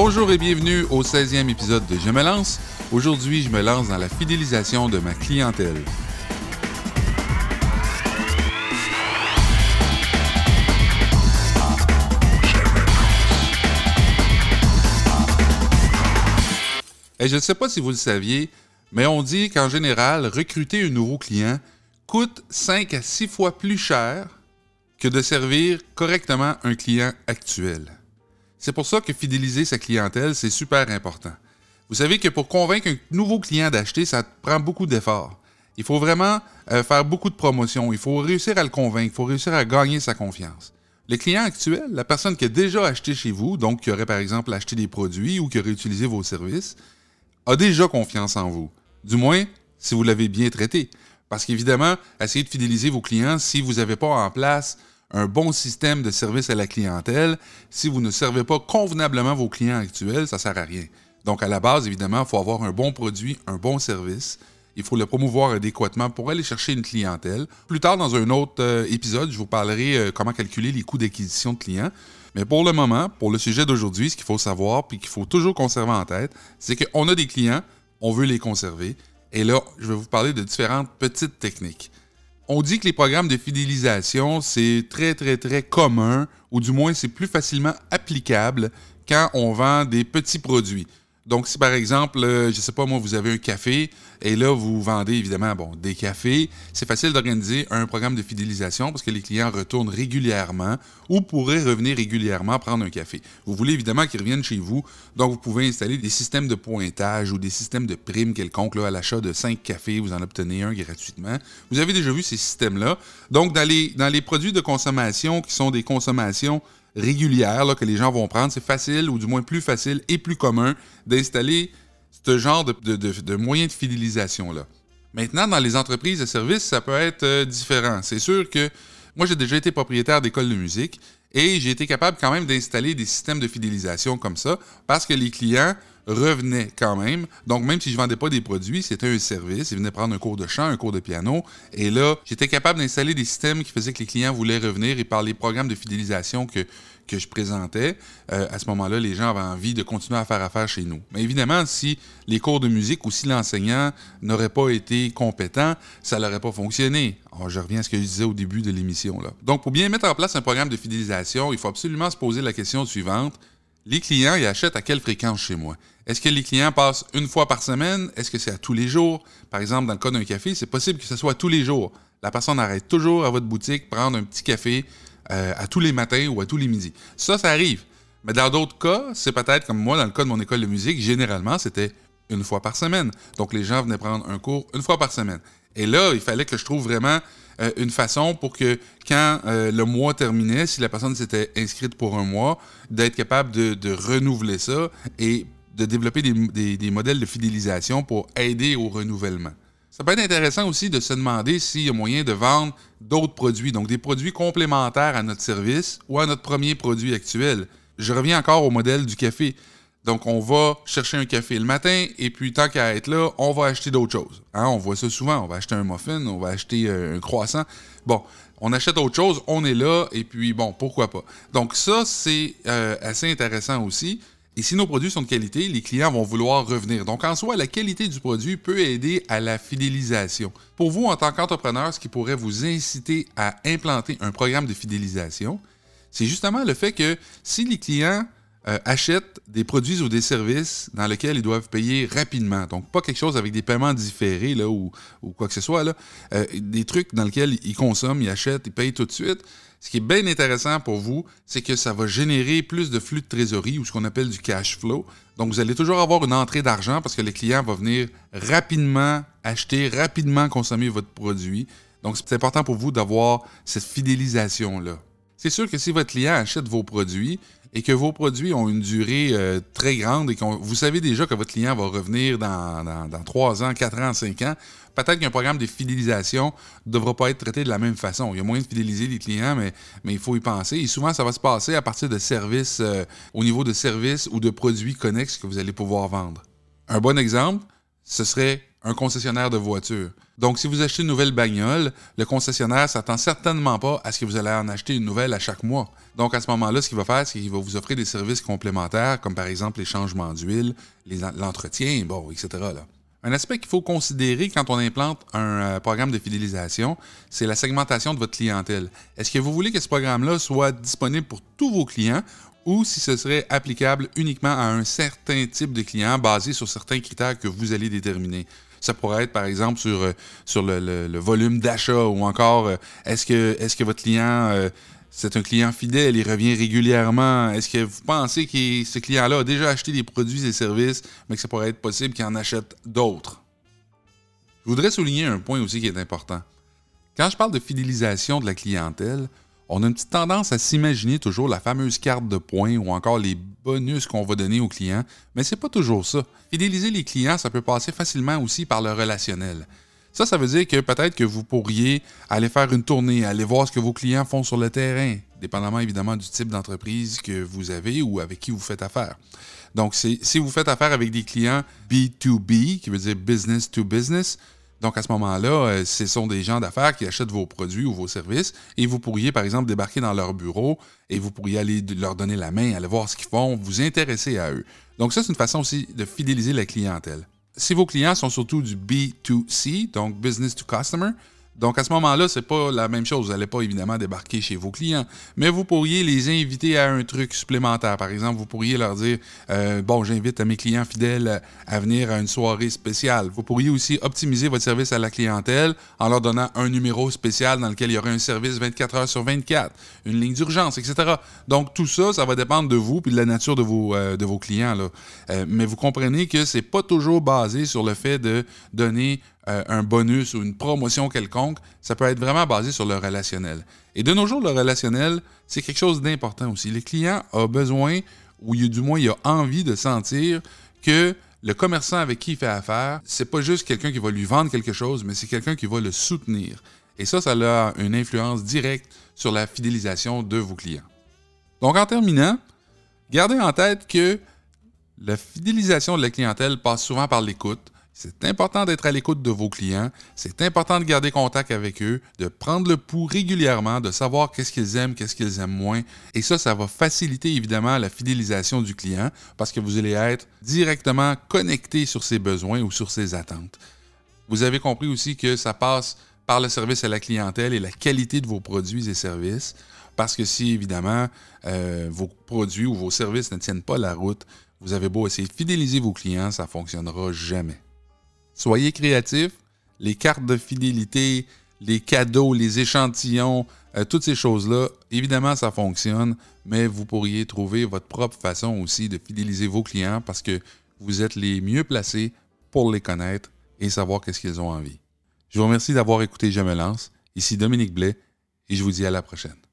Bonjour et bienvenue au 16e épisode de Je me lance. Aujourd'hui, je me lance dans la fidélisation de ma clientèle. Et je ne sais pas si vous le saviez, mais on dit qu'en général, recruter un nouveau client coûte 5 à 6 fois plus cher que de servir correctement un client actuel. C'est pour ça que fidéliser sa clientèle, c'est super important. Vous savez que pour convaincre un nouveau client d'acheter, ça prend beaucoup d'efforts. Il faut vraiment euh, faire beaucoup de promotions. Il faut réussir à le convaincre. Il faut réussir à gagner sa confiance. Le client actuel, la personne qui a déjà acheté chez vous, donc qui aurait par exemple acheté des produits ou qui aurait utilisé vos services, a déjà confiance en vous. Du moins, si vous l'avez bien traité. Parce qu'évidemment, essayez de fidéliser vos clients si vous n'avez pas en place un bon système de service à la clientèle, si vous ne servez pas convenablement vos clients actuels, ça ne sert à rien. Donc, à la base, évidemment, il faut avoir un bon produit, un bon service. Il faut le promouvoir adéquatement pour aller chercher une clientèle. Plus tard, dans un autre euh, épisode, je vous parlerai euh, comment calculer les coûts d'acquisition de clients. Mais pour le moment, pour le sujet d'aujourd'hui, ce qu'il faut savoir, puis qu'il faut toujours conserver en tête, c'est qu'on a des clients, on veut les conserver. Et là, je vais vous parler de différentes petites techniques. On dit que les programmes de fidélisation, c'est très, très, très commun, ou du moins c'est plus facilement applicable quand on vend des petits produits. Donc, si par exemple, euh, je ne sais pas moi, vous avez un café et là, vous vendez évidemment bon, des cafés, c'est facile d'organiser un programme de fidélisation parce que les clients retournent régulièrement ou pourraient revenir régulièrement prendre un café. Vous voulez évidemment qu'ils reviennent chez vous, donc vous pouvez installer des systèmes de pointage ou des systèmes de primes quelconques. Là, à l'achat de 5 cafés, vous en obtenez un gratuitement. Vous avez déjà vu ces systèmes-là. Donc, dans les, dans les produits de consommation qui sont des consommations régulière là, que les gens vont prendre, c'est facile, ou du moins plus facile et plus commun, d'installer ce genre de, moyens de fidélisation-là. Maintenant, dans les entreprises de services, ça peut être euh, différent. C'est sûr que moi, j'ai déjà été propriétaire d'école de musique et j'ai été capable quand même d'installer des systèmes de fidélisation comme ça parce que les clients revenait quand même. Donc, même si je ne vendais pas des produits, c'était un service. Ils venaient prendre un cours de chant, un cours de piano. Et là, j'étais capable d'installer des systèmes qui faisaient que les clients voulaient revenir et par les programmes de fidélisation que, que je présentais, euh, à ce moment-là, les gens avaient envie de continuer à faire affaire chez nous. Mais évidemment, si les cours de musique ou si l'enseignant n'aurait pas été compétent, ça n'aurait pas fonctionné. Alors, je reviens à ce que je disais au début de l'émission. Donc, pour bien mettre en place un programme de fidélisation, il faut absolument se poser la question suivante les clients, ils achètent à quelle fréquence chez moi? Est-ce que les clients passent une fois par semaine? Est-ce que c'est à tous les jours? Par exemple, dans le cas d'un café, c'est possible que ce soit tous les jours. La personne arrête toujours à votre boutique prendre un petit café euh, à tous les matins ou à tous les midis. Ça, ça arrive. Mais dans d'autres cas, c'est peut-être comme moi, dans le cas de mon école de musique, généralement, c'était une fois par semaine. Donc, les gens venaient prendre un cours une fois par semaine. Et là, il fallait que je trouve vraiment euh, une façon pour que quand euh, le mois terminait, si la personne s'était inscrite pour un mois, d'être capable de, renouveler ça et de développer des, modèles de fidélisation pour aider au renouvellement. Ça peut être intéressant aussi de se demander s'il y a moyen de vendre d'autres produits, donc des produits complémentaires à notre service ou à notre premier produit actuel. Je reviens encore au modèle du café. Donc, on va chercher un café le matin et puis, tant qu'à être là, on va acheter d'autres choses. Hein, on voit ça souvent. On va acheter un muffin, on va acheter euh, un croissant. Bon, on achète autre chose, on est là et puis, bon, pourquoi pas. Donc, ça, c'est euh, assez intéressant aussi. Et si nos produits sont de qualité, les clients vont vouloir revenir. Donc, en soi, la qualité du produit peut aider à la fidélisation. Pour vous, en tant qu'entrepreneur, ce qui pourrait vous inciter à implanter un programme de fidélisation, c'est justement le fait que si les clients euh, achètent des produits ou des services dans lesquels ils doivent payer rapidement. Donc, pas quelque chose avec des paiements différés ou, quoi que ce soit. Euh, des trucs dans lesquels ils consomment, ils achètent, ils payent tout de suite. Ce qui est bien intéressant pour vous, c'est que ça va générer plus de flux de trésorerie ou ce qu'on appelle du cash flow. Donc, vous allez toujours avoir une entrée d'argent parce que le client va venir rapidement acheter, rapidement consommer votre produit. Donc, c'est important pour vous d'avoir cette fidélisation-là. C'est sûr que si votre client achète vos produits, et que vos produits ont une durée euh, très grande et que vous savez déjà que votre client va revenir dans, dans, 3 ans, 4 ans, 5 ans, peut-être qu'un programme de fidélisation ne devra pas être traité de la même façon. Il y a moyen de fidéliser les clients, mais, mais il faut y penser. Et souvent, ça va se passer à partir de services, euh, au niveau de services ou de produits connexes que vous allez pouvoir vendre. Un bon exemple, ce serait un concessionnaire de voitures. Donc, si vous achetez une nouvelle bagnole, le concessionnaire s'attend certainement pas à ce que vous allez en acheter une nouvelle à chaque mois. Donc, à ce moment-là, ce qu'il va faire, c'est qu'il va vous offrir des services complémentaires, comme par exemple les changements d'huile, l'entretien, bon, etc. Un aspect qu'il faut considérer quand on implante un euh, programme de fidélisation, c'est la segmentation de votre clientèle. Est-ce que vous voulez que ce programme-là soit disponible pour tous vos clients ou si ce serait applicable uniquement à un certain type de client basé sur certains critères que vous allez déterminer? Ça pourrait être, par exemple, sur, euh, sur le, volume d'achat ou encore, euh, est-ce que, est que votre client, euh, c'est un client fidèle, il revient régulièrement? Est-ce que vous pensez que ce client-là a déjà acheté des produits et services, mais que ça pourrait être possible qu'il en achète d'autres? Je voudrais souligner un point aussi qui est important. Quand je parle de fidélisation de la clientèle, on a une petite tendance à s'imaginer toujours la fameuse carte de points ou encore les bonus qu'on va donner aux clients, mais c'est pas toujours ça. Fidéliser les clients, ça peut passer facilement aussi par le relationnel. Ça, ça veut dire que peut-être que vous pourriez aller faire une tournée, aller voir ce que vos clients font sur le terrain, dépendamment évidemment du type d'entreprise que vous avez ou avec qui vous faites affaire. Donc, si vous faites affaire avec des clients B2B, qui veut dire business to business, donc, à ce moment-là, euh, ce sont des gens d'affaires qui achètent vos produits ou vos services et vous pourriez, par exemple, débarquer dans leur bureau et vous pourriez aller leur donner la main, aller voir ce qu'ils font, vous intéresser à eux. Donc, ça, c'est une façon aussi de fidéliser la clientèle. Si vos clients sont surtout du B2C, donc business to customer, donc à ce moment-là, c'est pas la même chose. Vous n'allez pas évidemment débarquer chez vos clients, mais vous pourriez les inviter à un truc supplémentaire. Par exemple, vous pourriez leur dire euh, bon, j'invite à mes clients fidèles à venir à une soirée spéciale. Vous pourriez aussi optimiser votre service à la clientèle en leur donnant un numéro spécial dans lequel il y aurait un service 24 heures sur 24, une ligne d'urgence, etc. Donc tout ça, ça va dépendre de vous puis de la nature de vos, euh, de vos clients. Là. Euh, mais vous comprenez que c'est pas toujours basé sur le fait de donner euh, un bonus ou une promotion quelconque, ça peut être vraiment basé sur le relationnel. Et de nos jours, le relationnel, c'est quelque chose d'important aussi. Le client a besoin, ou du moins il a envie de sentir que le commerçant avec qui il fait affaire, c'est pas juste quelqu'un qui va lui vendre quelque chose, mais c'est quelqu'un qui va le soutenir. Et ça, ça a une influence directe sur la fidélisation de vos clients. Donc en terminant, gardez en tête que la fidélisation de la clientèle passe souvent par l'écoute, c'est important d'être à l'écoute de vos clients, c'est important de garder contact avec eux, de prendre le pouls régulièrement, de savoir qu'est-ce qu'ils aiment, qu'est-ce qu'ils aiment moins. Et ça, ça va faciliter évidemment la fidélisation du client parce que vous allez être directement connecté sur ses besoins ou sur ses attentes. Vous avez compris aussi que ça passe par le service à la clientèle et la qualité de vos produits et services. Parce que si, évidemment, euh, vos produits ou vos services ne tiennent pas la route, vous avez beau essayer de fidéliser vos clients, ça ne fonctionnera jamais. Soyez créatifs. Les cartes de fidélité, les cadeaux, les échantillons, euh, toutes ces choses-là, évidemment, ça fonctionne, mais vous pourriez trouver votre propre façon aussi de fidéliser vos clients parce que vous êtes les mieux placés pour les connaître et savoir qu'est-ce qu'ils ont envie. Je vous remercie d'avoir écouté Je me lance. Ici Dominique Blais et je vous dis à la prochaine.